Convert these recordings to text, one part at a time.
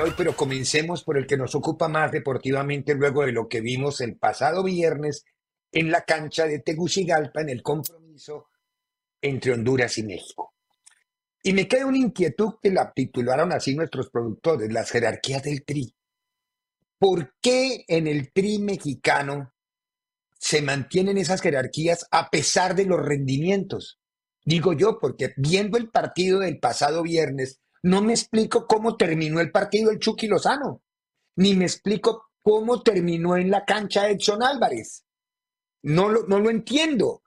hoy, pero comencemos por el que nos ocupa más deportivamente luego de lo que vimos el pasado viernes en la cancha de Tegucigalpa en el compromiso entre Honduras y México. Y me queda una inquietud que la titularon así nuestros productores, las jerarquías del TRI. ¿Por qué en el TRI mexicano se mantienen esas jerarquías a pesar de los rendimientos? Digo yo, porque viendo el partido del pasado viernes, no me explico cómo terminó el partido el Chucky Lozano, ni me explico cómo terminó en la cancha Edson Álvarez. No lo, no lo entiendo.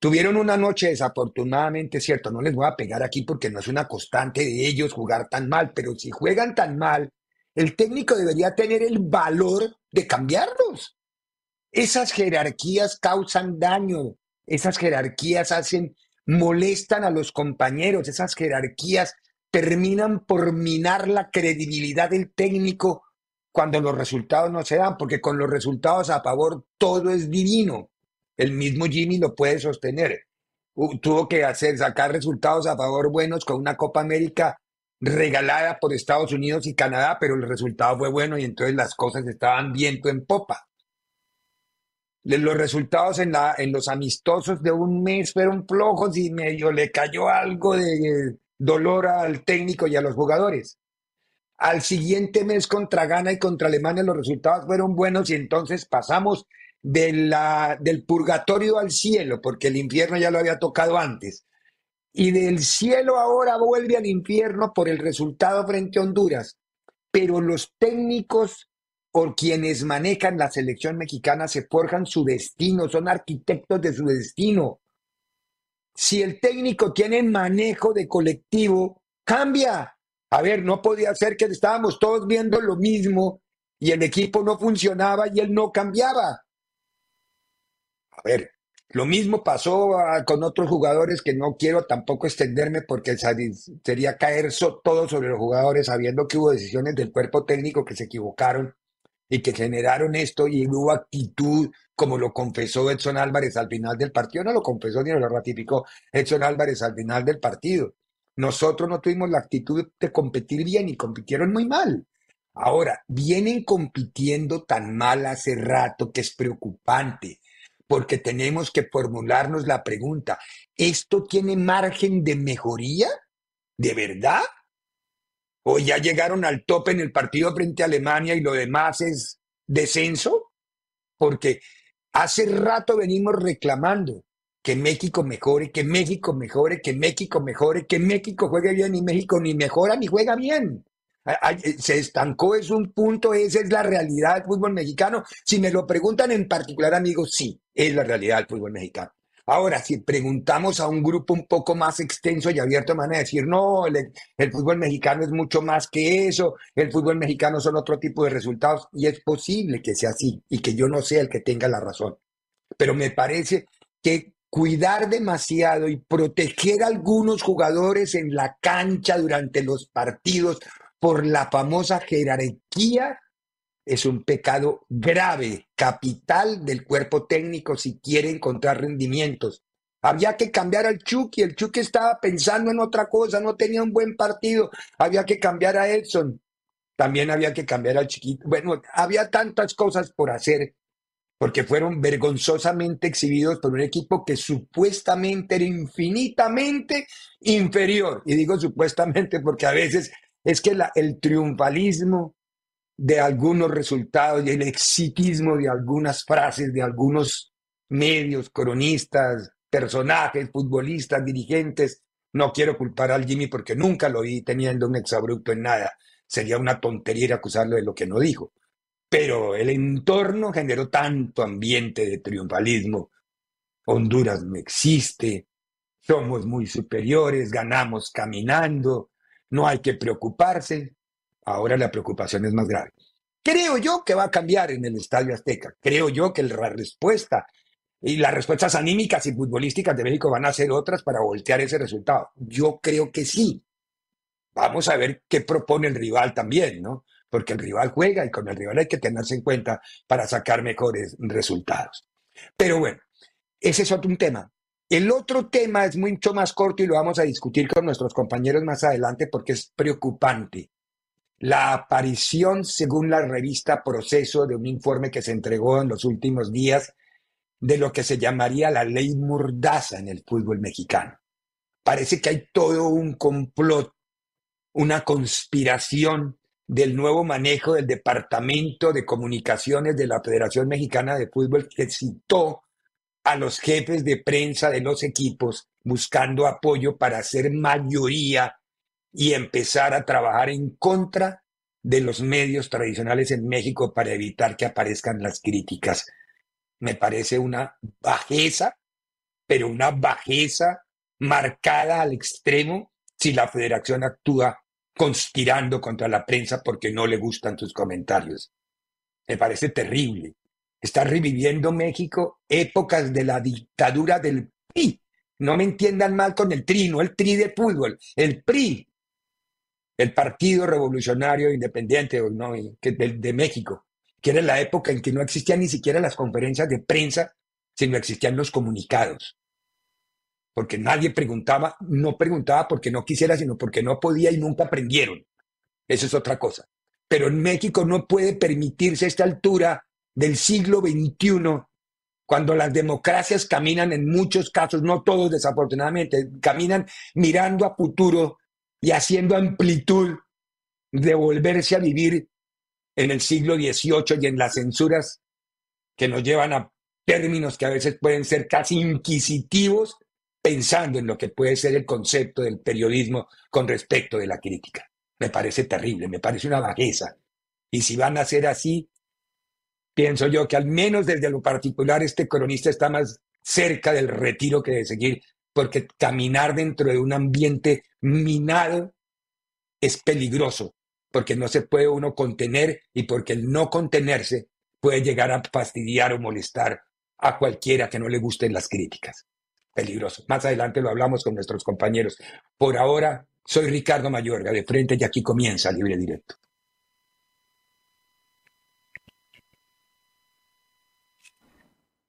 Tuvieron una noche desafortunadamente, cierto, no les voy a pegar aquí porque no es una constante de ellos jugar tan mal, pero si juegan tan mal, el técnico debería tener el valor de cambiarlos. Esas jerarquías causan daño, esas jerarquías hacen, molestan a los compañeros, esas jerarquías terminan por minar la credibilidad del técnico cuando los resultados no se dan, porque con los resultados a favor todo es divino. El mismo Jimmy lo puede sostener. tuvo que hacer, sacar resultados a favor buenos con una Copa América regalada por Estados Unidos y Canadá, pero el resultado fue bueno y entonces las cosas estaban viento en popa. Los resultados en, la, en los amistosos de un mes fueron flojos y medio le cayó algo de dolor al técnico y a los jugadores. Al siguiente mes contra Ghana y contra Alemania los resultados fueron buenos y entonces pasamos del purgatorio al cielo, porque el infierno ya lo había tocado antes. Y del cielo ahora vuelve al infierno por el resultado frente a Honduras. Pero los técnicos o quienes manejan la selección mexicana se forjan su destino, son arquitectos de su destino si el técnico tiene manejo de colectivo, cambia. A ver, no podía ser que estábamos todos viendo lo mismo y el equipo no funcionaba y él no cambiaba. A ver, lo mismo pasó ah, con otros jugadores que no quiero tampoco extenderme porque sería caer todo sobre los jugadores sabiendo que hubo decisiones del cuerpo técnico que se equivocaron y que generaron esto y hubo actitud, como lo confesó Edson Álvarez al final del partido. No lo confesó ni lo ratificó Edson Álvarez al final del partido. Nosotros no tuvimos la actitud de competir bien y compitieron muy mal. Ahora, vienen compitiendo tan mal hace rato que es preocupante, porque tenemos que formularnos la pregunta, ¿esto tiene margen de mejoría? ¿De verdad? ¿O ya llegaron al tope en el partido frente a Alemania y lo demás es descenso? Porque hace rato venimos reclamando que México mejore, que México mejore, que México mejore, que México juegue bien y México ni mejora ni juega bien. Eh, se estancó, es un punto, esa es la realidad del fútbol mexicano. Si me lo preguntan en particular, amigos, sí, es la realidad del fútbol mexicano. Ahora, si preguntamos a un grupo un poco más extenso y abierto, van a decir, no, el, fútbol mexicano es mucho más que eso, el fútbol mexicano son otro tipo de resultados, y es posible que sea así y que yo no sea el que tenga la razón. Pero me parece que cuidar demasiado y proteger a algunos jugadores en la cancha durante los partidos por la famosa jerarquía es un pecado grave, capital del cuerpo técnico si quiere encontrar rendimientos. Había que cambiar al Chucky, el Chucky estaba pensando en otra cosa, no tenía un buen partido, había que cambiar a Edson, también había que cambiar al chiquito. Bueno, había tantas cosas por hacer porque fueron vergonzosamente exhibidos por un equipo que supuestamente era infinitamente inferior. Y digo supuestamente porque a veces es que el triunfalismo de algunos resultados y el exitismo de algunas frases de algunos medios, cronistas, personajes, futbolistas, dirigentes, no quiero culpar al Jimmy porque nunca lo vi teniendo un exabrupto en nada. Sería una tontería acusarlo de lo que no dijo pero el entorno generó tanto ambiente de triunfalismo. Honduras no existe, somos muy superiores, ganamos caminando, no hay que preocuparse. Ahora la preocupación es más grave. Creo yo que va a cambiar en el Estadio Azteca. Creo yo que la respuesta y las respuestas anímicas y futbolísticas de México van a ser otras para voltear ese resultado. Yo creo que sí. Vamos a ver qué propone el rival también, ¿no? porque el rival juega y con el rival hay que tenerse en cuenta para sacar mejores resultados. Pero bueno, ese es otro tema. El otro tema es mucho más corto y lo vamos a discutir con nuestros compañeros más adelante porque es preocupante. La aparición, según la revista Proceso, de un informe que se entregó en los últimos días de lo que se llamaría la ley Murdaza en el fútbol mexicano. Parece que hay todo un complot, una conspiración del nuevo manejo del Departamento de Comunicaciones de la Federación Mexicana de Fútbol que citó a los jefes de prensa de los equipos buscando apoyo para hacer mayoría y empezar a trabajar en contra de los medios tradicionales en México para evitar que aparezcan las críticas. Me parece una bajeza, pero una bajeza marcada al extremo si la federación actúa conspirando contra la prensa porque no le gustan tus comentarios. Me parece terrible. Está reviviendo México épocas de la dictadura del PRI. No me entiendan mal con el TRI, no el TRI de fútbol, el PRI, el Partido Revolucionario Independiente de México, que era la época en que no existían ni siquiera las conferencias de prensa, sino existían los comunicados porque nadie preguntaba, no preguntaba porque no quisiera, sino porque no podía y nunca aprendieron. Eso es otra cosa. Pero en México no puede permitirse esta altura del siglo XXI, cuando las democracias caminan en muchos casos, no todos desafortunadamente, caminan mirando a futuro y haciendo amplitud de volverse a vivir en el siglo XVIII y en las censuras que nos llevan a términos que a veces pueden ser casi inquisitivos pensando en lo que puede ser el concepto del periodismo con respecto de la crítica. Me parece terrible, me parece una bajeza. Y si van a ser así, pienso yo que al menos desde lo particular este cronista está más cerca del retiro que de seguir, porque caminar dentro de un ambiente minado es peligroso, porque no se puede uno contener y porque el no contenerse puede llegar a fastidiar o molestar a cualquiera que no le gusten las críticas peligroso. Más adelante lo hablamos con nuestros compañeros. Por ahora, soy Ricardo Mayorga, de frente y aquí comienza Libre Directo.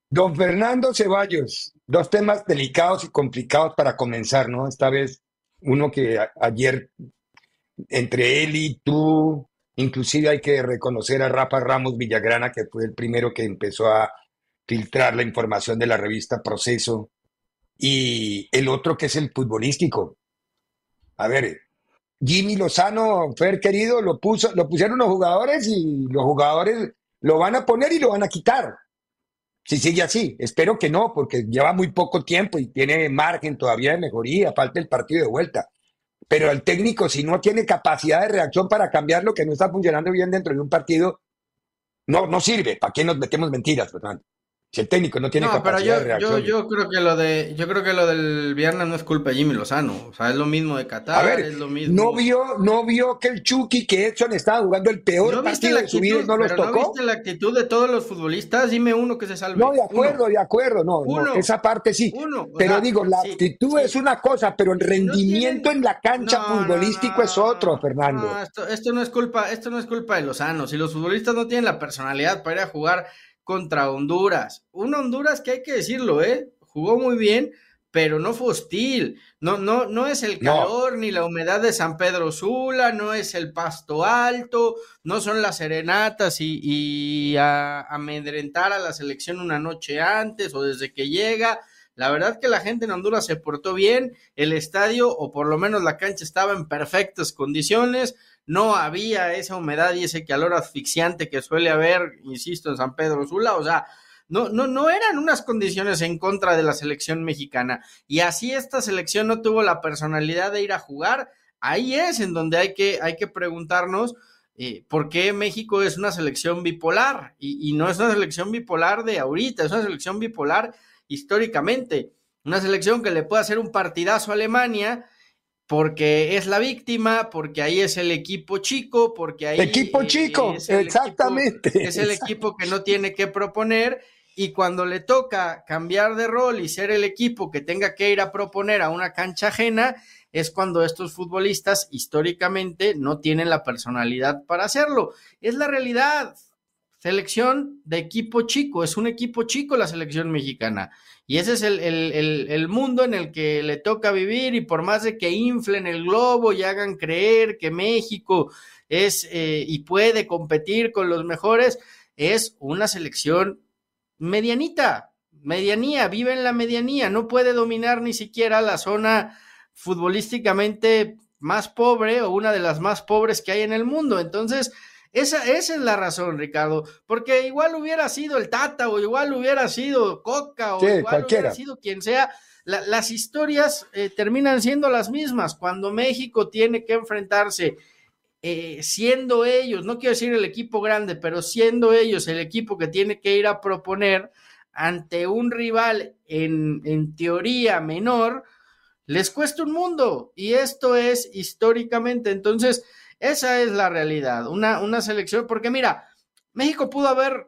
Don Fernando Ceballos, dos temas delicados y complicados para comenzar, ¿no? Esta vez uno que ayer entre él y tú, inclusive hay que reconocer a Rafa Ramos Villagrana, que fue el primero que empezó a filtrar la información de la revista Proceso, y el otro que es el futbolístico. A ver, Jimmy Lozano, Fer querido, lo, puso, lo pusieron los jugadores y los jugadores lo van a poner y lo van a quitar. Si sigue así, espero que no, porque lleva muy poco tiempo y tiene margen todavía de mejoría, falta el partido de vuelta. Pero el técnico, si no tiene capacidad de reacción para cambiar lo que no está funcionando bien dentro de un partido, no, no sirve. ¿Para qué nos metemos mentiras, Fernando? Si el técnico no tiene no, capacidad pero yo, de reacción. Yo, yo, creo que lo de, yo creo que lo del viernes no es culpa de Jimmy Lozano. O sea, es lo mismo de Qatar, a ver, es lo mismo. No vio, no vio que el Chucky, que Edson estaba jugando el peor partido de su vida no los tocó. ¿No viste la actitud de todos los futbolistas? Dime uno que se salve. No, de acuerdo, de acuerdo. No, no, esa parte sí. Uno, pero digo, la actitud es una cosa, pero el rendimiento en la cancha futbolístico es otro, Fernando. Esto, esto, no es culpa, esto no es culpa de Lozano. Si los futbolistas no tienen la personalidad para ir a jugar contra Honduras. Un Honduras que hay que decirlo, ¿eh? Jugó muy bien, pero no fue hostil. No, no, no es el calor ni la humedad de San Pedro Sula, no es el pasto alto, no son las serenatas y, amedrentar a la selección una noche antes o desde que llega. La verdad que la gente en Honduras se portó bien, el estadio o por lo menos la cancha estaba en perfectas condiciones, no había esa humedad y ese calor asfixiante que suele haber, insisto, en San Pedro Sula, o sea, no, no, no eran unas condiciones en contra de la selección mexicana. Y así esta selección no tuvo la personalidad de ir a jugar. Ahí es en donde hay que, hay que preguntarnos eh, por qué México es una selección bipolar. Y, y no es una selección bipolar de ahorita, es una selección bipolar históricamente. Una selección que le puede hacer un partidazo a Alemania porque es la víctima, porque ahí es el equipo chico, porque ahí... Equipo chico, exactamente. es el equipo que no tiene que proponer y cuando le toca cambiar de rol y ser el equipo que tenga que ir a proponer a una cancha ajena, es cuando estos futbolistas históricamente no tienen la personalidad para hacerlo. Es la realidad. Selección de equipo chico, es un equipo chico la selección mexicana. Y ese es el, mundo en el que le toca vivir y por más de que inflen el globo y hagan creer que México es eh, y puede competir con los mejores, es una selección medianita, medianía, vive en la medianía, no puede dominar ni siquiera la zona futbolísticamente más pobre o una de las más pobres que hay en el mundo. Entonces, esa, esa, es la razón, Ricardo, porque igual hubiera sido el Tata o igual hubiera sido Coca o igual hubiera sido quien sea. las historias eh, terminan siendo las mismas. Cuando México tiene que enfrentarse eh, siendo ellos, no quiero decir el equipo grande, pero siendo ellos el equipo que tiene que ir a proponer ante un rival en, en teoría menor, les cuesta un mundo. Y esto es históricamente. Entonces, esa es la realidad. Una, una selección, porque mira, México pudo haber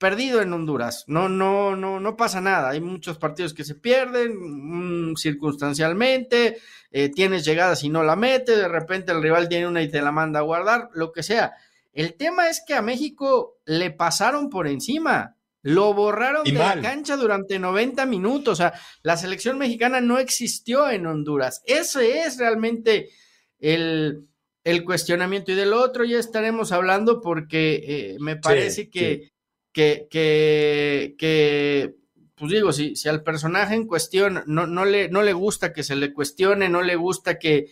perdido en Honduras. No, no, no, no pasa nada. Hay muchos partidos que se pierden mm, circunstancialmente. Eh, tienes llegadas y no la metes. De repente el rival tiene una y te la manda a guardar, lo que sea. El tema es que a México le pasaron por encima. Lo borraron de la cancha durante 90 minutos. O sea, la selección mexicana no existió en Honduras. Ese es realmente el, el cuestionamiento. Y del otro ya estaremos hablando porque eh, me parece que que, que, que pues digo, si, si al personaje en cuestión no, no, le, no le gusta que se le cuestione, no le gusta que,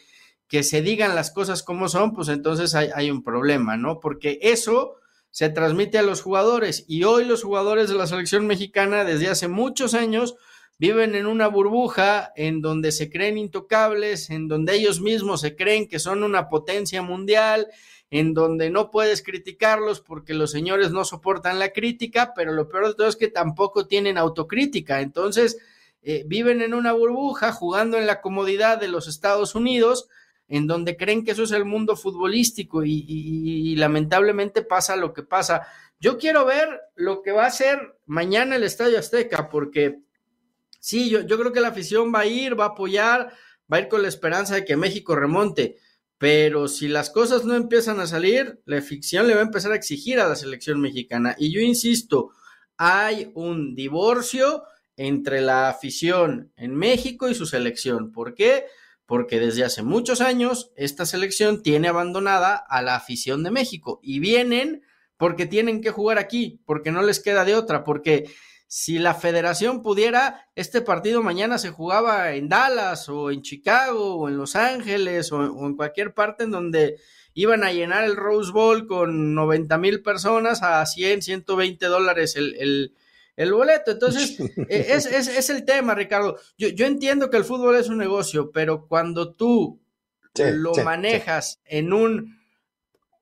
que se digan las cosas como son, pues entonces hay, hay, un problema, ¿no? Porque eso se transmite a los jugadores y hoy los jugadores de la selección mexicana desde hace muchos años viven en una burbuja en donde se creen intocables, en donde ellos mismos se creen que son una potencia mundial, en donde no puedes criticarlos porque los señores no soportan la crítica, pero lo peor de todo es que tampoco tienen autocrítica. Entonces, eh, viven en una burbuja jugando en la comodidad de los Estados Unidos, en donde creen que eso es el mundo futbolístico y, lamentablemente pasa lo que pasa. Yo quiero ver lo que va a ser mañana el Estadio Azteca, porque sí, yo, creo que la afición va a ir, va a apoyar, va a ir con la esperanza de que México remonte pero si las cosas no empiezan a salir, la ficción le va a empezar a exigir a la selección mexicana. Y yo insisto, hay un divorcio entre la afición en México y su selección. ¿Por qué? Porque desde hace muchos años esta selección tiene abandonada a la afición de México y vienen porque tienen que jugar aquí, porque no les queda de otra, porque si la federación pudiera, este partido mañana se jugaba en Dallas o en Chicago o en Los Ángeles o, en cualquier parte en donde iban a llenar el Rose Bowl con 90 mil personas a 100, 120 dólares el, boleto. Entonces, e, es, es, el tema, Ricardo. Yo, yo, entiendo que el fútbol es un negocio, pero cuando tú lo manejas en un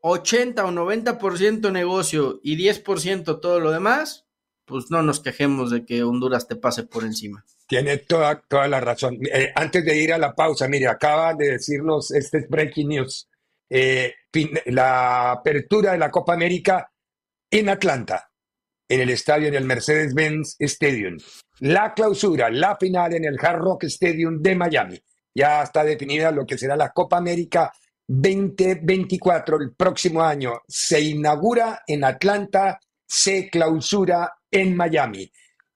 80 o 90% negocio y 10% todo lo demás, pues no nos quejemos de que Honduras te pase por encima. Tiene toda, toda la razón. Eh, antes de ir a la pausa, mire, acaba de decirnos este breaking news. Eh, la apertura de la Copa América en Atlanta, en el estadio del Mercedes-Benz Stadium. La clausura, la final en el Hard Rock Stadium de Miami. Ya está definida lo que será la Copa América 2024 el próximo año. Se inaugura en Atlanta, se clausura en Miami.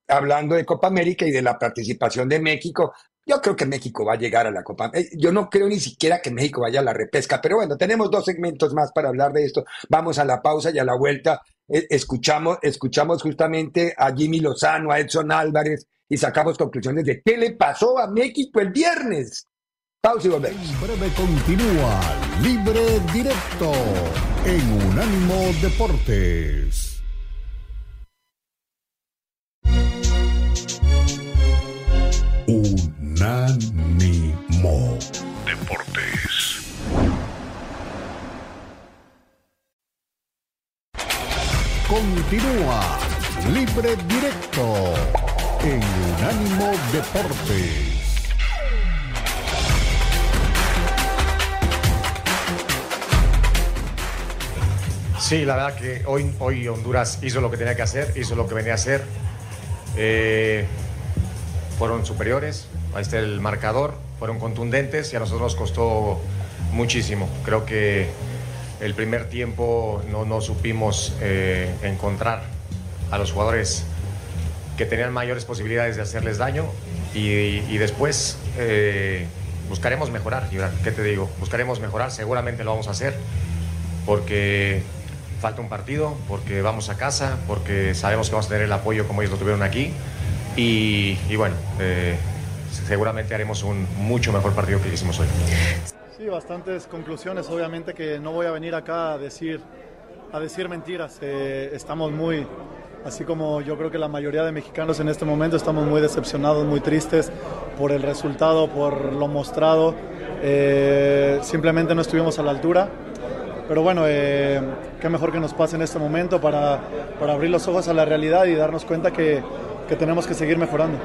hablando de Copa América y de la participación de México, yo creo que México va a llegar a la Copa. Eh, yo no creo ni siquiera que México vaya a la repesca, pero bueno, tenemos dos segmentos más para hablar de esto. Vamos a la pausa y a la vuelta eh, escuchamos, escuchamos justamente a Jimmy Lozano, a Edson Álvarez y sacamos conclusiones de qué le pasó a México el viernes. Pausa y volvemos. En breve continúa Libre Directo en Unánimo Deportes. Unánimo Deportes. Continúa Libre Directo en Unánimo Deportes. Sí, la verdad que hoy, hoy Honduras hizo lo que tenía que hacer, hizo lo que venía a hacer. Eh, fueron superiores, ahí está el marcador, fueron contundentes y a nosotros nos costó muchísimo. Creo que el primer tiempo no, no supimos eh, encontrar a los jugadores que tenían mayores posibilidades de hacerles daño y, después eh, buscaremos mejorar, ¿qué te digo? Buscaremos mejorar, seguramente lo vamos a hacer porque falta un partido, porque vamos a casa, porque sabemos que vamos a tener el apoyo como ellos lo tuvieron aquí y, y bueno, eh, seguramente haremos un mucho mejor partido que hicimos hoy. Sí, bastantes conclusiones. Obviamente que no voy a venir acá a decir, a decir mentiras. Eh, estamos muy, así como yo creo que la mayoría de mexicanos en este momento estamos muy decepcionados, muy tristes por el resultado, por lo mostrado. Eh, simplemente no estuvimos a la altura. Pero bueno, eh, qué mejor que nos pase en este momento para, para abrir los ojos a la realidad y darnos cuenta que, que tenemos que seguir mejorando.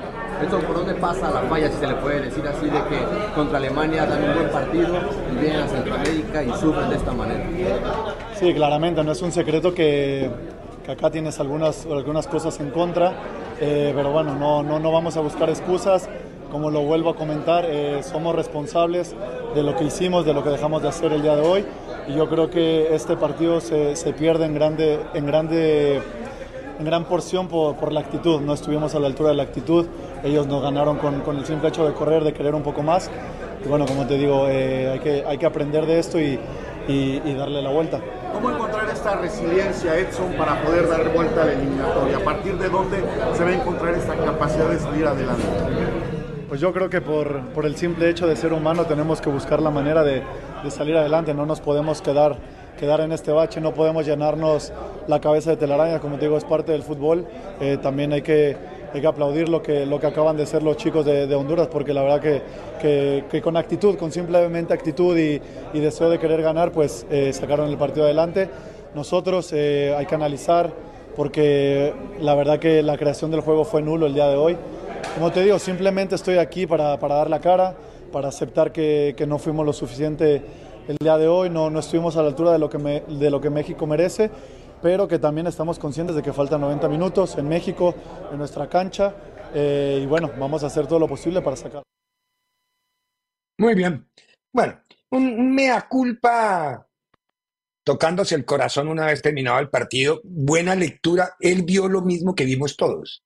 Eso, ¿por dónde pasa la falla, si se le puede decir así, de que contra Alemania dan un buen partido y vienen a Centroamérica y sufren de esta manera? Sí, claramente, no es un secreto que, que acá tienes algunas, algunas cosas en contra, eh, pero bueno, no, no, no vamos a buscar excusas. Como lo vuelvo a comentar, eh, somos responsables de lo que hicimos, de lo que dejamos de hacer el día de hoy. Y yo creo que este partido se, se pierde en grande, en grande en gran porción por, por, la actitud. No estuvimos a la altura de la actitud. Ellos nos ganaron con, con el simple hecho de correr, de querer un poco más. Y bueno, como te digo, eh, hay, que, hay que aprender de esto y, y, y, darle la vuelta. ¿Cómo encontrar esta resiliencia, Edson, para poder dar vuelta al eliminatoria? ¿A partir de dónde se va a encontrar esta capacidad de salir adelante? Pues yo creo que por, por el simple hecho de ser humano tenemos que buscar la manera de, de salir adelante. No nos podemos quedar quedar en este bache, no podemos llenarnos la cabeza de telaraña, como te digo, es parte del fútbol. Eh, también hay que, hay que aplaudir lo que, lo que acaban de ser los chicos de, Honduras, porque la verdad que, que, con actitud, con simplemente actitud y, deseo de querer ganar, pues eh, sacaron el partido adelante. Nosotros eh, hay que analizar, porque la verdad que la creación del juego fue nulo el día de hoy. Como te digo, simplemente estoy aquí para, para dar la cara, para aceptar que no fuimos lo suficiente el día de hoy no, no estuvimos a la altura de lo, que me, de lo que México merece, pero que también estamos conscientes de que faltan 90 minutos en México, en nuestra cancha, eh, y bueno, vamos a hacer todo lo posible para sacar. Muy bien. Bueno, un mea culpa tocándose el corazón una vez terminado el partido, buena lectura, él vio lo mismo que vimos todos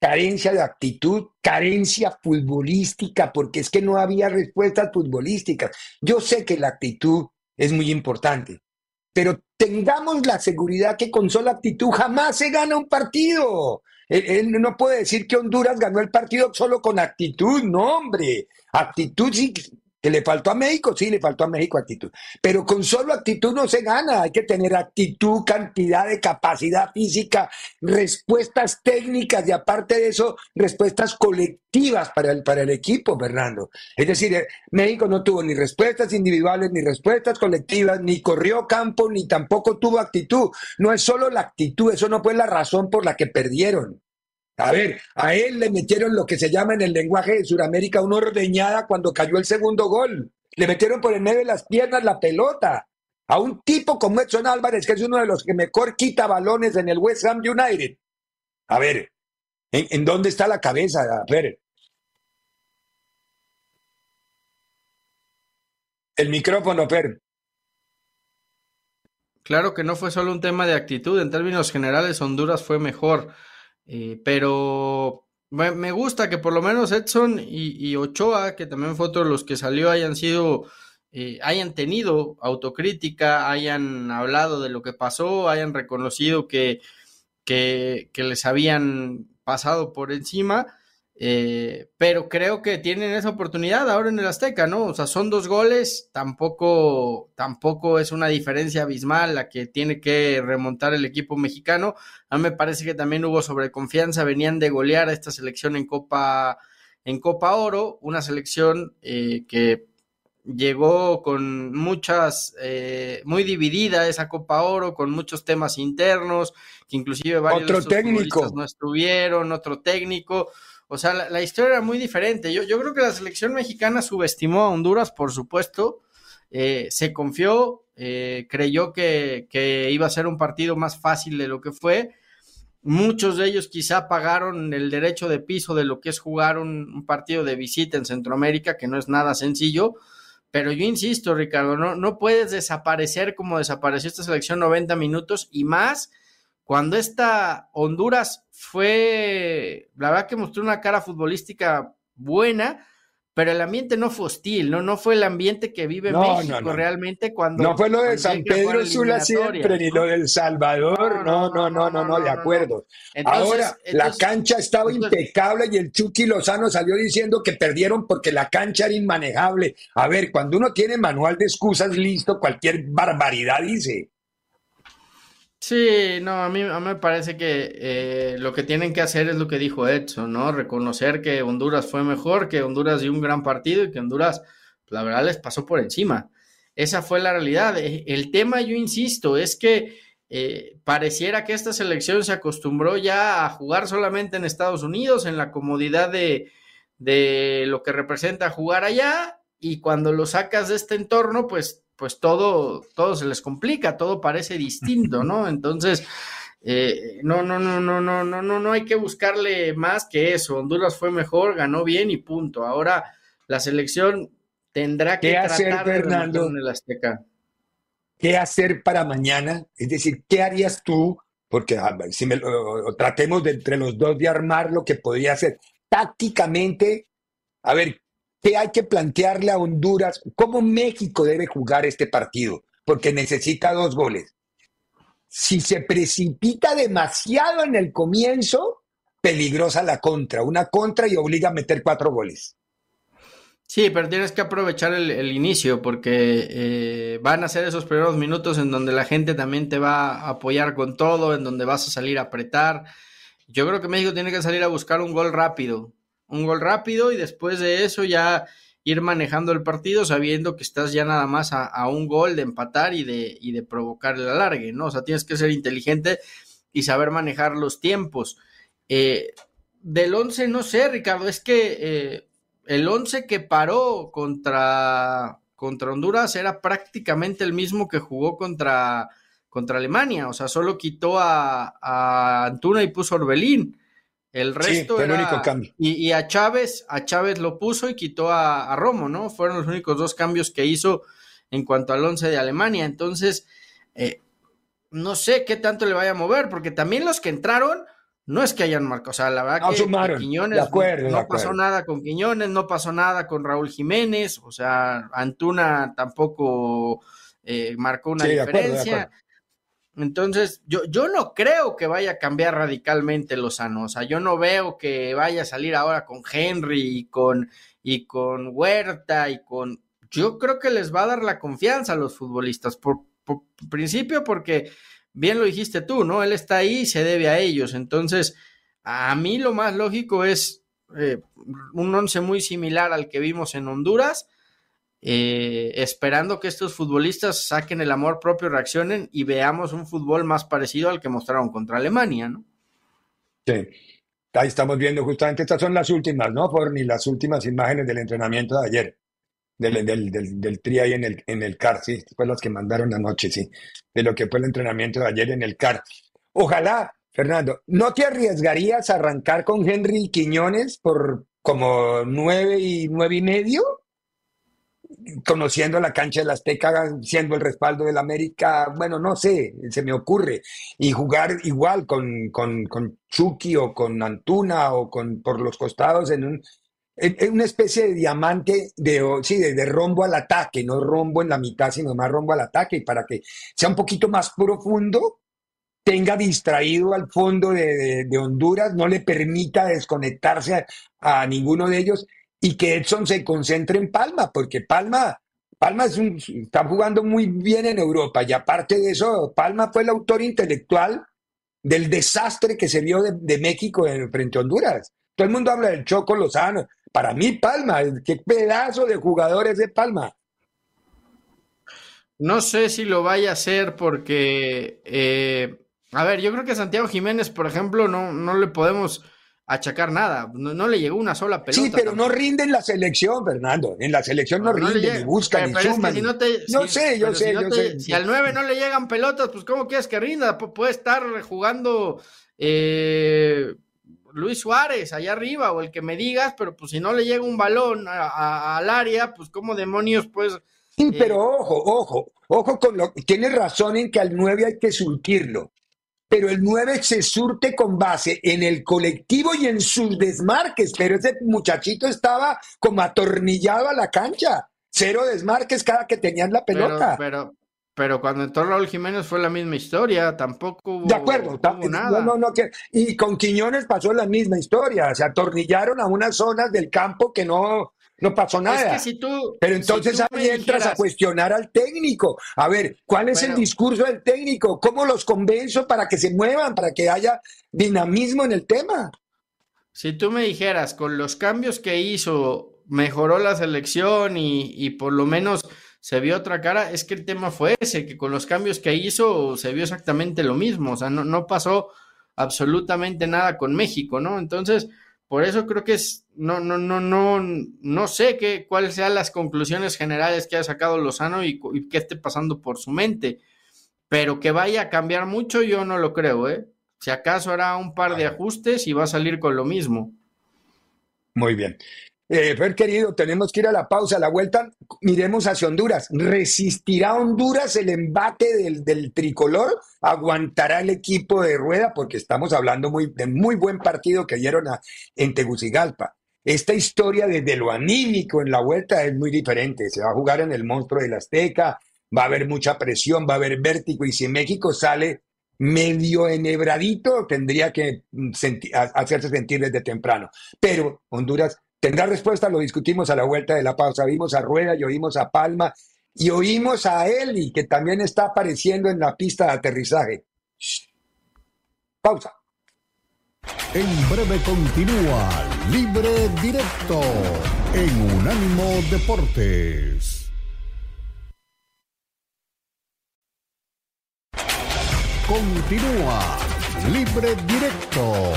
carencia de actitud, carencia futbolística, porque es que no había respuestas futbolísticas. Yo sé que la actitud es muy importante, pero tengamos la seguridad que con sola actitud jamás se gana un partido. Él, no puede decir que Honduras ganó el partido solo con actitud, no, hombre. Actitud que le faltó a México, sí, le faltó a México actitud. Pero con solo actitud no se gana. Hay que tener actitud, cantidad de capacidad física, respuestas técnicas y aparte de eso, respuestas colectivas para el, para el equipo, Fernando. Es decir, eh, México no tuvo ni respuestas individuales, ni respuestas colectivas, ni corrió campo, ni tampoco tuvo actitud. No es solo la actitud, eso no fue la razón por la que perdieron. A ver, a él le metieron lo que se llama en el lenguaje de Sudamérica una ordeñada cuando cayó el segundo gol. Le metieron por el medio de las piernas la pelota. A un tipo como Edson Álvarez, que es uno de los que mejor quita balones en el West Ham United. A ver, ¿en, dónde está la cabeza? A ver. El micrófono, Per. Claro que no fue solo un tema de actitud. En términos generales, Honduras fue mejor. Eh, pero me gusta que por lo menos Edson y, Ochoa, que también fue otro de los que salió, hayan sido, eh, hayan tenido autocrítica, hayan hablado de lo que pasó, hayan reconocido que, que, que les habían pasado por encima eh, pero creo que tienen esa oportunidad ahora en el Azteca, ¿no? O sea, son dos goles, tampoco, tampoco es una diferencia abismal la que tiene que remontar el equipo mexicano. A mí me parece que también hubo sobreconfianza, venían de golear a esta selección en Copa, en Copa Oro, una selección eh, que llegó con muchas, eh, muy dividida esa Copa Oro, con muchos temas internos, que inclusive varios otro técnico. no estuvieron, otro técnico. O sea, la, historia era muy diferente. Yo, yo, creo que la selección mexicana subestimó a Honduras, por supuesto. Eh, se confió, eh, creyó que, iba a ser un partido más fácil de lo que fue. Muchos de ellos quizá pagaron el derecho de piso de lo que es jugar un, partido de visita en Centroamérica, que no es nada sencillo. Pero yo insisto, Ricardo, no, no puedes desaparecer como desapareció esta selección 90 minutos y más cuando esta Honduras fue, la verdad que mostró una cara futbolística buena, pero el ambiente no fue hostil, no, no fue el ambiente que vive México realmente cuando... No fue lo de San Pedro Sula siempre, ni lo del Salvador, no, no, no, no, no, de acuerdo. Ahora, la cancha estaba impecable y el Chucky Lozano salió diciendo que perdieron porque la cancha era inmanejable. A ver, cuando uno tiene manual de excusas listo, cualquier barbaridad dice. Sí, no, a mí, me parece que eh, lo que tienen que hacer es lo que dijo Edson, ¿no? Reconocer que Honduras fue mejor, que Honduras dio un gran partido y que Honduras, la verdad, les pasó por encima. Esa fue la realidad. E, el tema, yo insisto, es que eh, pareciera que esta selección se acostumbró ya a jugar solamente en Estados Unidos, en la comodidad de, de lo que representa jugar allá, y cuando lo sacas de este entorno, pues pues todo, todo se les complica, todo parece distinto, ¿no? Entonces, eh, no, no, no, no, no, no, no, no hay que buscarle más que eso. Honduras fue mejor, ganó bien y punto. Ahora la selección tendrá que ¿Qué hacer, Fernando? en el Azteca. ¿Qué hacer para mañana? Es decir, ¿qué harías tú? Porque si me, tratemos de entre los dos de armar lo que podría hacer tácticamente. A ver, ¿Qué hay que plantearle a Honduras? ¿Cómo México debe jugar este partido? Porque necesita dos goles. Si se precipita demasiado en el comienzo, peligrosa la contra. Una contra y obliga a meter cuatro goles. Sí, pero tienes que aprovechar el, inicio porque eh, van a ser esos primeros minutos en donde la gente también te va a apoyar con todo, en donde vas a salir a apretar. Yo creo que México tiene que salir a buscar un gol rápido un gol rápido y después de eso ya ir manejando el partido sabiendo que estás ya nada más a, un gol de empatar y de, y de provocar el alargue, ¿no? O sea, tienes que ser inteligente y saber manejar los tiempos. Eh, del 11, no sé, Ricardo, es que eh, el 11 que paró contra, contra Honduras era prácticamente el mismo que jugó contra, contra Alemania, o sea, solo quitó a, a Antuna y puso Orbelín. El resto era, el único cambio. Y, a Chávez, a Chávez lo puso y quitó a, Romo, ¿no? Fueron los únicos dos cambios que hizo en cuanto al once de Alemania. Entonces, eh, no sé qué tanto le vaya a mover, porque también los que entraron, no es que hayan marcado, o sea, la verdad que Quiñones no pasó nada con Quiñones, no pasó nada con Raúl Jiménez, o sea, Antuna tampoco eh, marcó una diferencia. Entonces, yo, yo no creo que vaya a cambiar radicalmente Lozano. O sea, yo no veo que vaya a salir ahora con Henry y con, y con Huerta y con. Yo creo que les va a dar la confianza a los futbolistas. Por, principio, porque bien lo dijiste tú, ¿no? Él está ahí y se debe a ellos. Entonces, a mí lo más lógico es eh, un once muy similar al que vimos en Honduras eh, esperando que estos futbolistas saquen el amor propio, reaccionen y veamos un fútbol más parecido al que mostraron contra Alemania, ¿no? Sí. Ahí estamos viendo justamente, estas son las últimas, ¿no? Por ni las últimas imágenes del entrenamiento de ayer, del, del, del, del tri ahí en el, en el CAR, sí, fue las que mandaron anoche, sí, de lo que fue el entrenamiento de ayer en el CAR. Ojalá, Fernando, ¿no te arriesgarías a arrancar con Henry Quiñones por como nueve y nueve y medio? Conociendo la cancha del Azteca, siendo el respaldo del América, bueno, no sé, se me ocurre. Y jugar igual con, con, Chucky o con Antuna o con por los costados en un en una especie de diamante de, sí, de, rombo al ataque, no rombo en la mitad, sino más rombo al ataque, y para que sea un poquito más profundo, tenga distraído al fondo de, Honduras, no le permita desconectarse a, ninguno de ellos y que Edson se concentre en Palma, porque Palma, Palma es un, está jugando muy bien en Europa y aparte de eso, Palma fue el autor intelectual del desastre que se vio de, México en, frente a Honduras. Todo el mundo habla del Choco Lozano. Para mí, Palma, qué pedazo de jugadores de Palma. No sé si lo vaya a hacer porque, eh, a ver, yo creo que Santiago Jiménez, por ejemplo, no, no le podemos achacar nada. No, le llegó una sola pelota. Sí, pero no rinde en la selección, Fernando. En la selección no, rinde, ni busca, ni suma. no, sé, yo sé, yo sé. Si al 9 no le llegan pelotas, pues ¿cómo quieres que rinda? puede estar jugando eh, Luis Suárez allá arriba o el que me digas, pero pues si no le llega un balón al área, pues ¿cómo demonios pues... Sí, pero ojo, ojo, ojo con lo... Tienes razón en que al 9 hay que surtirlo pero el 9 se surte con base en el colectivo y en sus desmarques, pero ese muchachito estaba como atornillado a la cancha, cero desmarques cada que tenían la pelota. Pero, pero, cuando entró Raúl Jiménez fue la misma historia, tampoco hubo, De acuerdo, nada. No, no, que, y con Quiñones pasó la misma historia, se atornillaron a unas zonas del campo que no, no pasó nada. Pero entonces ahí entras a cuestionar al técnico. A ver, ¿cuál es el discurso del técnico? ¿Cómo los convenzo para que se muevan, para que haya dinamismo en el tema? Si tú me dijeras, con los cambios que hizo, mejoró la selección y, por lo menos se vio otra cara, es que el tema fue ese, que con los cambios que hizo se vio exactamente lo mismo, o sea, no, no pasó absolutamente nada con México, ¿no? Entonces, por eso creo que es, no, no, no, no, no sé qué, cuáles sean las conclusiones generales que ha sacado Lozano y, y qué esté pasando por su mente. Pero que vaya a cambiar mucho, yo no lo creo, ¿eh? Si acaso hará un par de ajustes y va a salir con lo mismo. Muy bien. Eh, Fer querido, tenemos que ir a la pausa, a la vuelta, miremos hacia Honduras. ¿Resistirá Honduras el embate del, tricolor? ¿Aguantará el equipo de rueda? Porque estamos hablando muy, de muy buen partido que dieron en Tegucigalpa. Esta historia desde lo anímico en la vuelta es muy diferente. Se va a jugar en el monstruo del Azteca, va a haber mucha presión, va a haber vértigo y si México sale medio enhebradito, tendría que mm, hacerse sentir desde temprano. Pero Honduras Tendrá respuesta, lo discutimos a la vuelta de la pausa. Vimos a Rueda y oímos a Palma y oímos a Eli, que también está apareciendo en la pista de aterrizaje. Pausa. En breve continúa Libre Directo en Unánimo Deportes. Continúa Libre Directo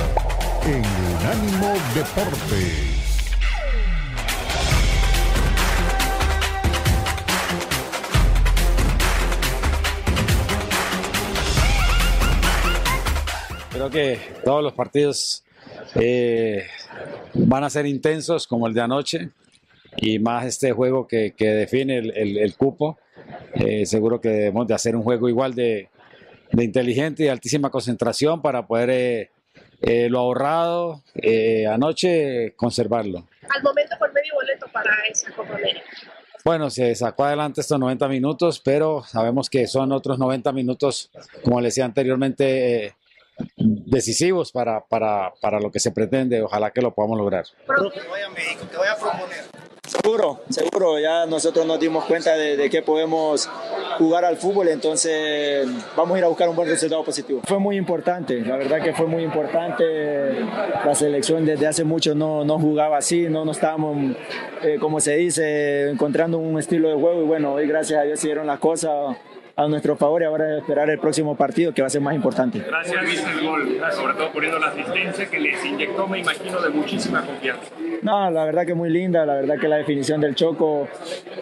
en Unánimo Deportes. Creo que todos los partidos eh, van a ser intensos como el de anoche y más este juego que, define el, cupo. Eh, seguro que debemos de hacer un juego igual de, inteligente y altísima concentración para poder eh, lo ahorrado anoche conservarlo. Al momento por medio boleto para esa Copa América. Bueno, se sacó adelante estos 90 minutos, pero sabemos que son otros 90 minutos, como le decía anteriormente, decisivos para, para, para, lo que se pretende. Ojalá que lo podamos lograr. Que vaya a México, que vaya a proponer. Seguro, seguro. Ya nosotros nos dimos cuenta de, de, que podemos jugar al fútbol, entonces vamos a ir a buscar un buen resultado positivo. Fue muy importante, la verdad que fue muy importante. La selección desde hace mucho no, no jugaba así, no, no estábamos, eh, como se dice, encontrando un estilo de juego y bueno, hoy gracias a Dios se dieron las cosas a nuestro favor y ahora esperar el próximo partido que va a ser más importante. Gracias, viste el gol, sobre todo poniendo la asistencia que les inyectó, me imagino, de muchísima confianza. No, la verdad que muy linda, la verdad que la definición del Choco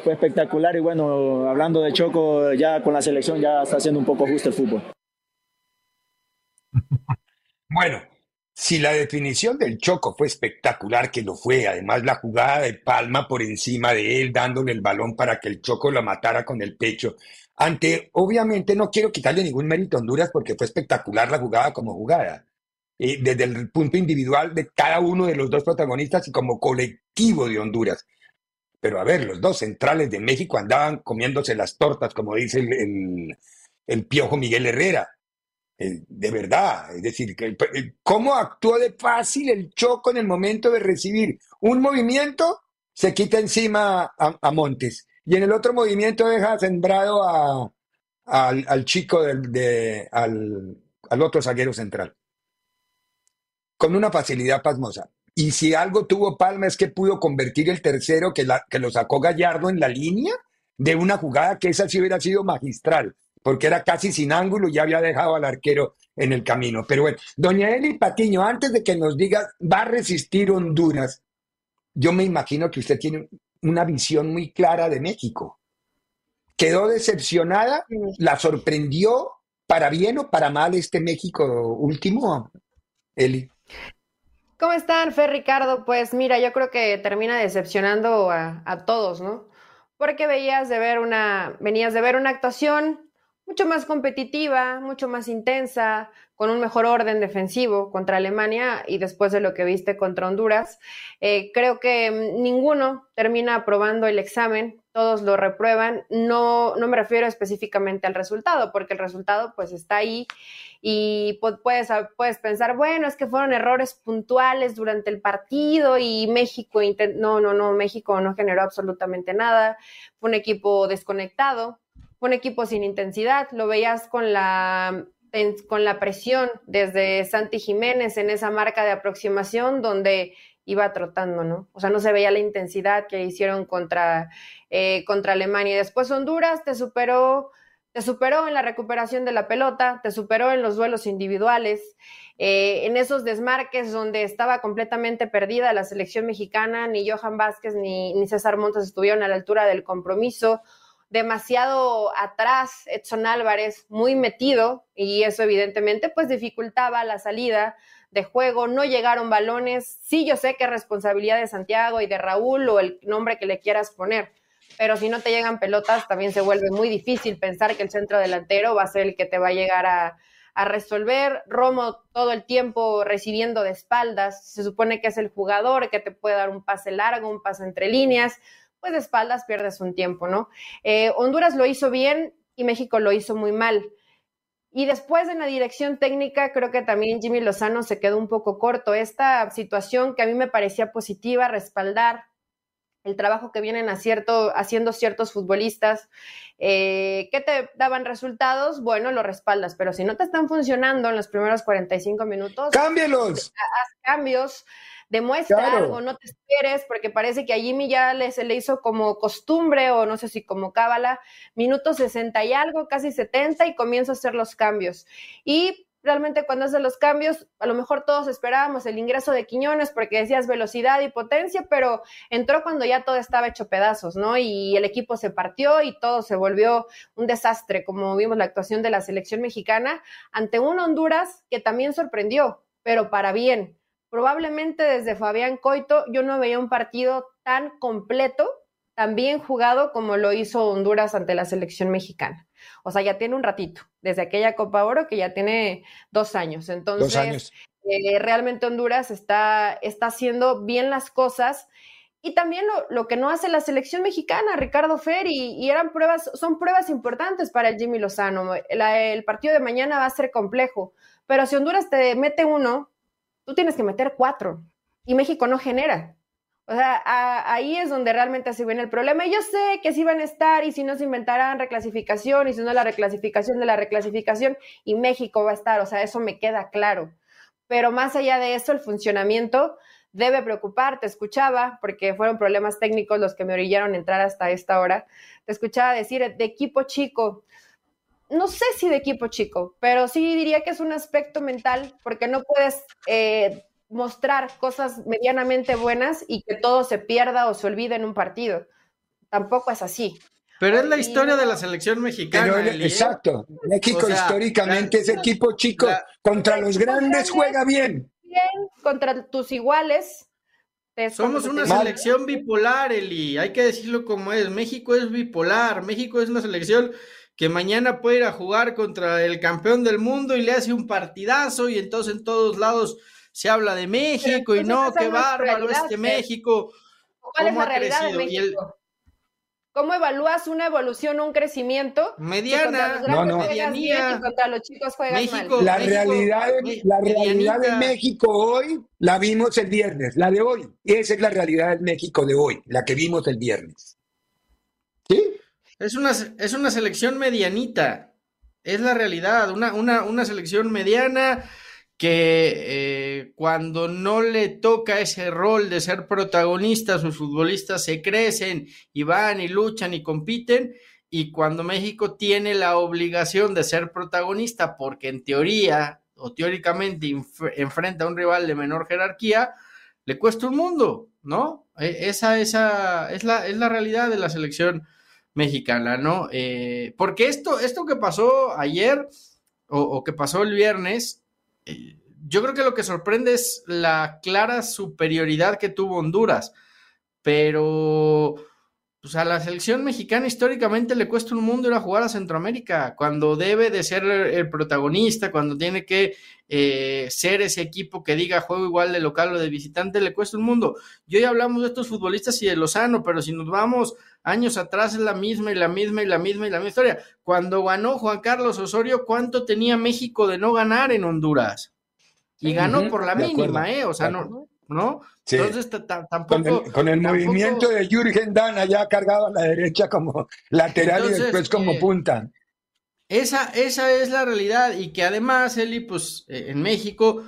fue espectacular y bueno, hablando de Choco, ya con la selección ya está haciendo un poco justo el fútbol. Bueno, Si la definición del Choco fue espectacular, que lo fue, además la jugada de Palma por encima de él, dándole el balón para que el Choco lo matara con el pecho. Ante, obviamente no quiero quitarle ningún mérito a Honduras porque fue espectacular la jugada como jugada. Eh, desde el punto individual de cada uno de los dos protagonistas y como colectivo de Honduras. Pero a ver, los dos centrales de México andaban comiéndose las tortas, como dice el, el, piojo Miguel Herrera. Eh, de verdad, es decir, cómo actuó de fácil el Choco en el momento de recibir un movimiento, se quita encima a, Montes, y en el otro movimiento deja sembrado al, chico del, de, al, otro zaguero central, con una facilidad pasmosa. Y si algo tuvo Palma es que pudo convertir el tercero que, lo sacó Gallardo en la línea de una jugada que esa sí hubiera sido magistral porque era casi sin ángulo y ya había dejado al arquero en el camino. Pero bueno, doña Eli Patiño, antes de que nos diga, va a resistir Honduras, yo me imagino que usted tiene una visión muy clara de México. ¿Quedó decepcionada? ¿La sorprendió para bien o para mal este México último, Eli? ¿Cómo están, Fer Ricardo? Pues mira, yo creo que termina decepcionando a, a todos, ¿no? Porque veías de ver una, venías de ver una actuación mucho más competitiva, mucho más intensa, con un mejor orden defensivo contra Alemania y después de lo que viste contra Honduras. Eh, creo que mm, ninguno termina aprobando el examen, todos lo reprueban. No, no me refiero específicamente al resultado, porque el resultado pues está ahí y puedes, puedes pensar, bueno, es que fueron errores puntuales durante el partido y México, no, no, no, México no generó absolutamente nada, fue un equipo desconectado, un equipo sin intensidad, lo veías con la, con la presión desde Santi Jiménez en esa marca de aproximación donde iba trotando, ¿no? O sea, no se veía la intensidad que hicieron contra, eh, contra Alemania. Y después Honduras te superó, te superó en la recuperación de la pelota, te superó en los duelos individuales, eh, en esos desmarques donde estaba completamente perdida la selección mexicana, ni Johan Vázquez ni, ni César Montes estuvieron a la altura del compromiso demasiado atrás Edson Álvarez, muy metido, y eso evidentemente pues dificultaba la salida de juego, no llegaron balones, sí yo sé que es responsabilidad de Santiago y de Raúl o el nombre que le quieras poner, pero si no te llegan pelotas también se vuelve muy difícil pensar que el centro delantero va a ser el que te va a llegar a, a resolver. Romo todo el tiempo recibiendo de espaldas, se supone que es el jugador que te puede dar un pase largo, un pase entre líneas, pues de espaldas pierdes un tiempo, ¿no? Eh, Honduras lo hizo bien y México lo hizo muy mal. Y después en la dirección técnica, creo que también Jimmy Lozano se quedó un poco corto. Esta situación que a mí me parecía positiva, respaldar el trabajo que vienen haciendo ciertos futbolistas, eh, que te daban resultados, bueno, lo respaldas, pero si no te están funcionando en los primeros 45 minutos, cámbielos. Haz cambios demuestra algo, no te esperes, porque parece que a Jimmy ya le, se le hizo como costumbre o no sé si como cábala, minutos 60 y algo, casi 70 y comienza a hacer los cambios. Y realmente cuando hace los cambios, a lo mejor todos esperábamos el ingreso de Quiñones porque decías velocidad y potencia, pero entró cuando ya todo estaba hecho pedazos, ¿no? Y el equipo se partió y todo se volvió un desastre, como vimos la actuación de la selección mexicana ante un Honduras que también sorprendió, pero para bien probablemente desde Fabián Coito yo no veía un partido tan completo, tan bien jugado como lo hizo Honduras ante la selección mexicana. O sea, ya tiene un ratito, desde aquella Copa Oro que ya tiene dos años. Entonces, eh, realmente Honduras está, está haciendo bien las cosas. Y también lo, que no hace la selección mexicana, Ricardo Fer, y, eran pruebas, son pruebas importantes para el Jimmy Lozano. el partido de mañana va a ser complejo, pero si Honduras te mete uno, tú tienes que meter cuatro y México no genera. O sea, ahí es donde realmente se viene el problema. Y yo sé que sí van a estar y si no se inventarán reclasificación y si no la reclasificación de la reclasificación y México va a estar. O sea, eso me queda claro. Pero más allá de eso, el funcionamiento debe preocupar. Te escuchaba, porque fueron problemas técnicos los que me orillaron a entrar hasta esta hora. Te escuchaba decir de equipo chico no sé si de equipo chico, pero sí diría que es un aspecto mental, porque no puedes eh, mostrar cosas medianamente buenas y que todo se pierda o se olvide en un partido. Tampoco es así. Pero es la historia de la selección mexicana. ¿eh? exacto. México históricamente es equipo chico. contra los grandes juega bien. bien contra tus iguales. Somos una selección bipolar, Eli. Hay que decirlo como es. México es bipolar. México es una selección que mañana puede ir a jugar contra el campeón del mundo y le hace un partidazo y entonces en todos lados se habla de México y no, qué bárbaro este México. ¿Cuál es la realidad de México? ¿Cómo evalúas una evolución, un crecimiento? Mediana, no, no. Medianía. contra los chicos juegan México, La realidad, de, la realidad de México hoy la vimos el viernes, la de hoy. Esa es la realidad de México de hoy, la que vimos el viernes. ¿Sí? Es una, es una selección medianita. Es la realidad, una, una, una selección mediana que eh, cuando no le toca ese rol de ser protagonista, sus futbolistas se crecen y van y luchan y compiten, y cuando México tiene la obligación de ser protagonista, porque en teoría o teóricamente enfrenta a un rival de menor jerarquía, le cuesta un mundo, ¿no? E, esa, esa es, la, es la realidad de la selección mexicana, ¿no? Eh, porque esto, esto que pasó ayer o, que pasó el viernes, yo creo que lo que sorprende es la clara superioridad que tuvo Honduras, pero pues a la selección mexicana históricamente le cuesta un mundo ir a jugar a Centroamérica, cuando debe de ser el protagonista, cuando tiene que eh, ser ese equipo que diga juego igual de local o de visitante, le cuesta un mundo. Yo ya hablamos de estos futbolistas y de Lozano, pero si nos vamos años atrás es la misma y la misma y la misma y la misma historia. Cuando ganó Juan Carlos Osorio, ¿cuánto tenía México de no ganar en Honduras? Y ganó por la mínima, ¿eh? O sea, no, ¿no? Entonces tampoco. Con el, movimiento de Jürgen Dana ya cargado a la derecha como lateral y después como eh, punta. Esa, esa es la realidad. Y que además, Eli, pues eh, en México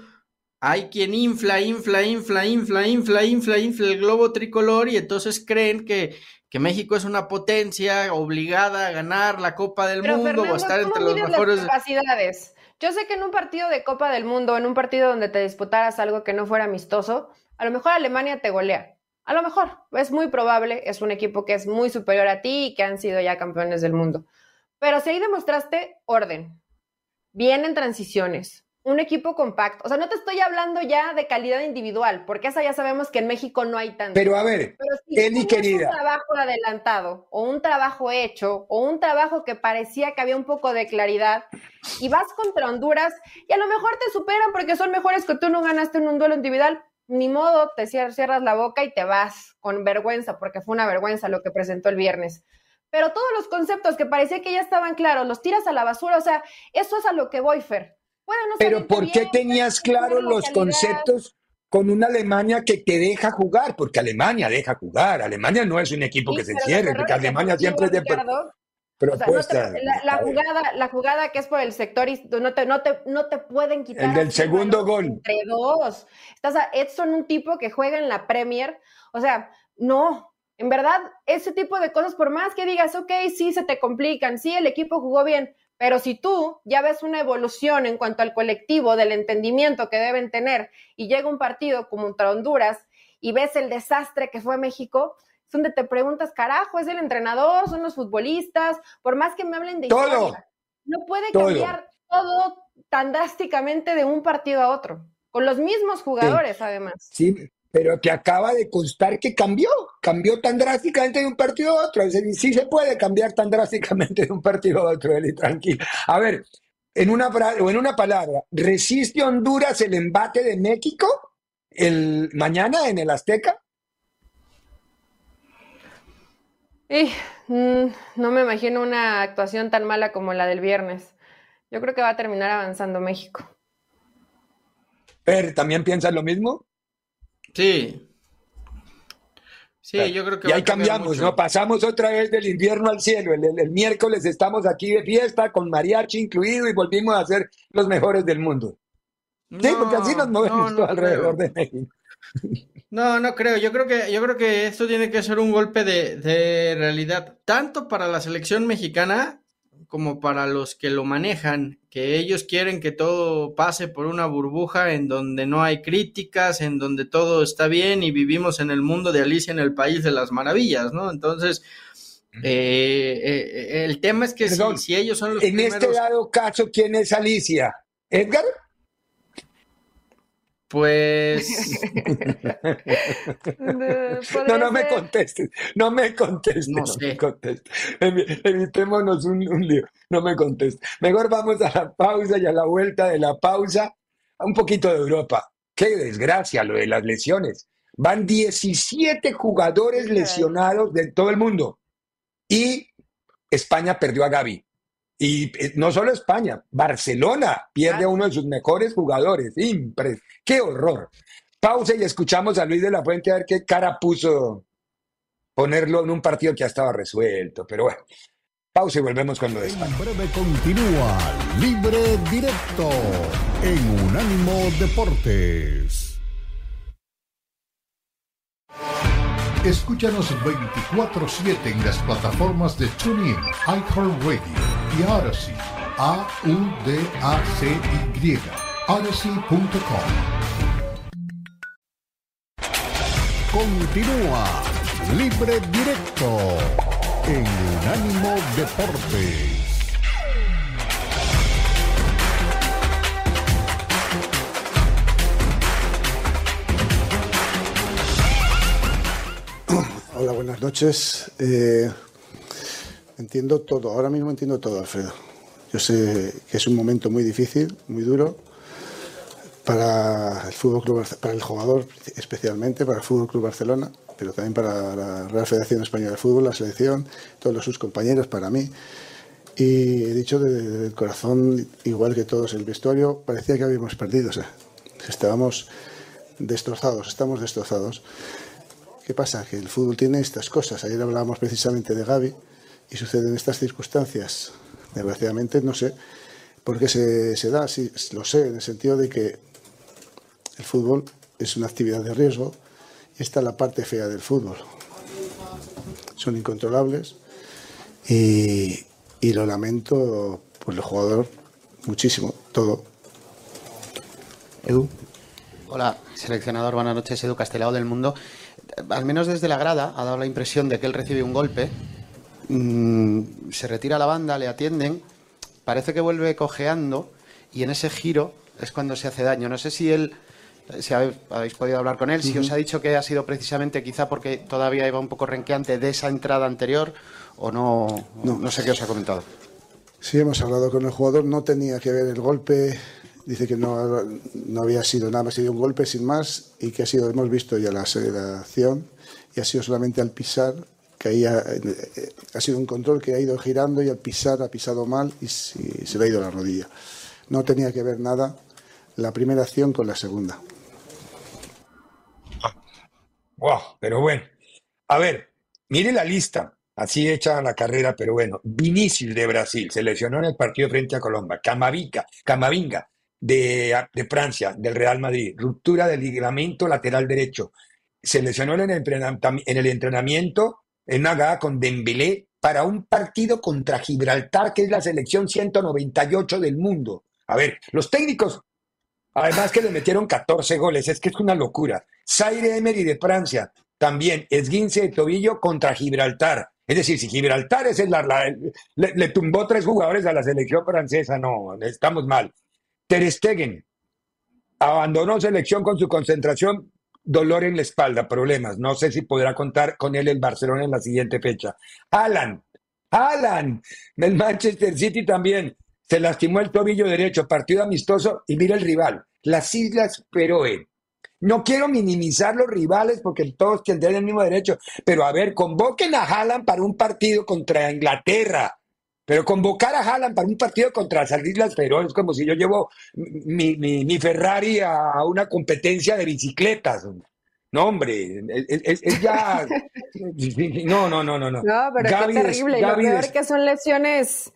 hay quien infla, infla, infla, infla, infla, infla, infla el globo tricolor y entonces creen que, que México es una potencia obligada a ganar la Copa del Mundo o estar entre los mejores. capacidades? Yo sé que en un partido de Copa del Mundo, en un partido donde te disputaras algo que no fuera amistoso, a lo mejor Alemania te golea. A lo mejor, es muy probable, es un equipo que es muy superior a ti y que han sido ya campeones del mundo. Pero si ahí demostraste orden, bien en transiciones, un equipo compacto. O sea, no te estoy hablando ya de calidad individual, porque esa ya sabemos que en México no hay tanto. Pero a ver, Pero si querida. un trabajo adelantado, o un trabajo hecho, o un trabajo que parecía que había un poco de claridad, y vas contra Honduras, y a lo mejor te superan porque son mejores que tú no ganaste en un duelo individual, ni modo, te cierras la boca y te vas con vergüenza, porque fue una vergüenza lo que presentó el viernes pero todos los conceptos que parecía que ya estaban claros, los tiras a la basura, o sea, eso es a lo que voy, Fer. Pero ¿por qué tenías claros los conceptos con una Alemania que te deja jugar? Porque Alemania deja jugar. Alemania no es un equipo que se encierre, porque Alemania siempre es de propuesta. la, jugada, la jugada que es por el sector, no te, no te, no te pueden quitar. El del segundo gol. Entre dos. Estás a Edson, un tipo que juega en la Premier. O sea, no. En verdad, ese tipo de cosas, por más que digas, ok, sí, se te complican, sí, el equipo jugó bien, pero si tú ya ves una evolución en cuanto al colectivo, del entendimiento que deben tener, y llega un partido como contra Honduras y ves el desastre que fue México, es donde te preguntas, carajo, es el entrenador, son los futbolistas, por más que me hablen de todo, no puede cambiar todo tan drásticamente de un partido a otro, con los mismos jugadores además. Sí, pero te acaba de constar que cambió, cambió tan drásticamente de un partido a otro. sí se puede cambiar tan drásticamente de un partido a otro, Eli, tranquilo. A ver, en una, o en una palabra, ¿resiste Honduras el embate de México el mañana en el Azteca? Mm, no me imagino una actuación tan mala como la del viernes. Yo creo que va a terminar avanzando México. ¿Pero también piensas lo mismo? Sí. Sí, yo creo que. Y ahí cambiamos, ¿no? Pasamos otra vez del invierno al cielo. El, miércoles estamos aquí de fiesta, con mariachi incluido, y volvimos a ser los mejores del mundo. sí, porque así nos movemos todo alrededor de México. No, no creo. Yo creo que, yo creo que esto tiene que ser un golpe de, de realidad, tanto para la selección mexicana como para los que lo manejan, que ellos quieren que todo pase por una burbuja en donde no hay críticas, en donde todo está bien y vivimos en el mundo de Alicia en el País de las Maravillas, ¿no? Entonces, eh, eh, el tema es que si, ellos son los en este dado caso, ¿quién es Alicia? ¿Edgar? Pues. no, no me contestes, no me contestes, no, me contestes. Evitémonos un, un, lío, no me contestes. Mejor vamos a la pausa y a la vuelta de la pausa, un poquito de Europa. Qué desgracia lo de las lesiones. Van 17 jugadores lesionados de todo el mundo. Y España perdió a Gaby. Y eh, no solo España, Barcelona pierde a uno de sus mejores jugadores. Impres ¡Qué horror! Pausa y escuchamos a Luis de la Fuente a ver qué cara puso ponerlo en un partido que ya estaba resuelto. Pero bueno, pausa y volvemos con lo de España. En breve continúa Libre Directo en Unánimo Deportes. Escúchanos 24-7 en las plataformas de TuneIn, iHeartRadio y Odyssey. A-U-D-A-C-Y. Odyssey.com. Continúa Libre Directo en Unánimo Deportes. Hola, buenas noches. Eh, entiendo todo, ahora mismo entiendo todo, Alfredo. Yo sé que es un momento muy difícil, muy duro para el fútbol club, para el jugador especialmente, para el Fútbol Club Barcelona, pero también para la Real Federación Española de Fútbol, la selección, todos sus compañeros, para mí. Y he dicho desde el corazón, igual que todos el vestuario, parecía que habíamos perdido. O sea, estábamos destrozados, estamos destrozados. ¿Qué pasa? Que el fútbol tiene estas cosas. Ayer hablábamos precisamente de Gaby y suceden estas circunstancias. Desgraciadamente no sé por qué se, da, sí, lo sé, en el sentido de que el fútbol es una actividad de riesgo y esta es la parte fea del fútbol. Son incontrolables y, y lo lamento por el jugador muchísimo, todo. Edu. Hola, seleccionador, buenas noches, Edu Castelao del Mundo al menos desde la grada, ha dado la impresión de que él recibe un golpe, mm, se retira la banda, le atienden, parece que vuelve cojeando y en ese giro es cuando se hace daño. No sé si él, si habéis, podido hablar con él, si os ha dicho que ha sido precisamente quizá porque todavía iba un poco renqueante de esa entrada anterior o no, no, no sé qué os ha comentado. Sí, hemos hablado con el jugador, no tenía que ver el golpe, dice que no, no había sido nada más, sido un golpe sin más y que ha sido, hemos visto ya la aceleración y ha sido solamente al pisar que ahí ha, eh, ha, sido un control que ha ido girando y al pisar ha pisado mal y, se le ha ido la rodilla. No tenía que ver nada la primera acción con la segunda. Wow, pero bueno. A ver, mire la lista, así hecha la carrera, pero bueno. Vinicius de Brasil, se lesionó en el partido frente a Colombia. Camavinga, Camavinga de, de, Francia, del Real Madrid, ruptura del ligamento lateral derecho. Se lesionó en el entrenamiento en Naga con Dembélé para un partido contra Gibraltar, que es la selección 198 del mundo. A ver, los técnicos, además que le metieron 14 goles, es que es una locura. Zaire Emery de Francia, también esguince de tobillo contra Gibraltar. Es decir, si Gibraltar es el, le, le, tumbó tres jugadores a la selección francesa, no, estamos mal. Ter Stegen abandonó selección con su concentración, dolor en la espalda, problemas. No sé si podrá contar con él el Barcelona en la siguiente fecha. Alan, Alan, del Manchester City también. Se lastimó el tobillo derecho, partido amistoso y mira el rival, las Islas Feroe. No quiero minimizar los rivales porque todos tendrán el mismo derecho, pero a ver, convoquen a Haaland para un partido contra Inglaterra, pero convocar a Haaland para un partido contra las Islas Feroe es como si yo llevo mi, mi, Ferrari a una competencia de bicicletas. No, hombre, es, ya. No, no, no, no. No, no pero es terrible. lo peor que son lesiones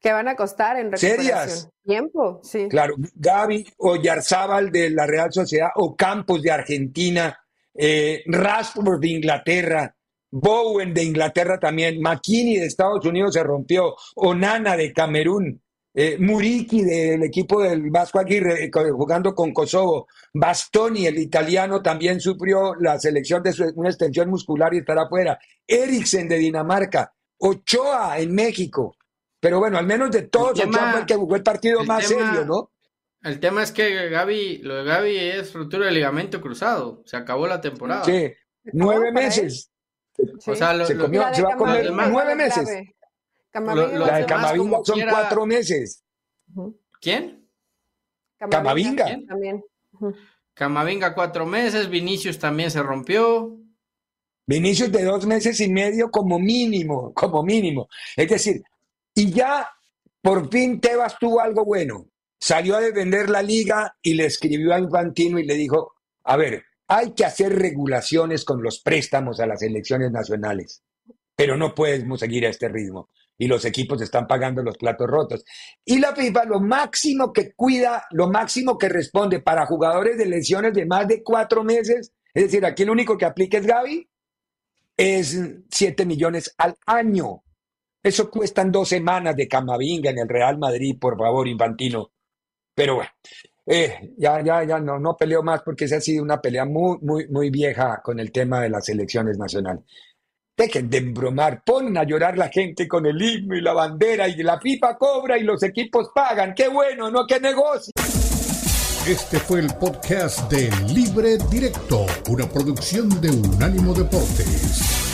que van a costar en recuperación. ¿Serias? Tiempo, sí. Claro, Gaby o Yarzábal de la Real Sociedad o Campos de Argentina, eh, Rashford de Inglaterra. Bowen de Inglaterra también, McKinney de Estados Unidos se rompió, Onana de Camerún, eh, Muriki del equipo del Vasco Aguirre eh, jugando con Kosovo, Bastoni, el italiano, también sufrió la selección de una extensión muscular y estará afuera, Eriksen de Dinamarca, Ochoa en México, pero bueno, al menos de todos, Ochoa fue el que jugó el partido más serio, ¿no? El tema es que Gaby, lo de Gaby es ruptura de ligamento cruzado. Se acabó la temporada. Sí, nueve meses. O sea, lo, se, comió, se va a comer Camavinga nueve meses. Lo- lo- La de Camavinga son quiera- cuatro meses. ¿Quién? Camavinga. ¿Quién? También. Camavinga cuatro meses, Vinicius también se rompió. Vinicius de dos meses y medio como mínimo, como mínimo. Es decir, y ya por fin Tebas tuvo algo bueno. Salió a defender la liga y le escribió a Infantino y le dijo, a ver, hay que hacer regulaciones con los préstamos a las elecciones nacionales, pero no podemos seguir a este ritmo. Y los equipos están pagando los platos rotos. Y la FIFA lo máximo que cuida, lo máximo que responde para jugadores de lesiones de más de cuatro meses, es decir, aquí el único que aplica es Gaby, es 7 millones al año. Eso cuestan dos semanas de Camavinga en el Real Madrid, por favor, Infantino. Pero bueno, eh, ya, ya, ya no, no peleo más porque esa ha sido una pelea muy, muy, muy vieja con el tema de las elecciones nacionales. Dejen de embromar, ponen a llorar la gente con el himno y la bandera y la FIFA cobra y los equipos pagan. ¡Qué bueno, no qué negocio! Este fue el podcast de Libre Directo, una producción de Unánimo Deportes.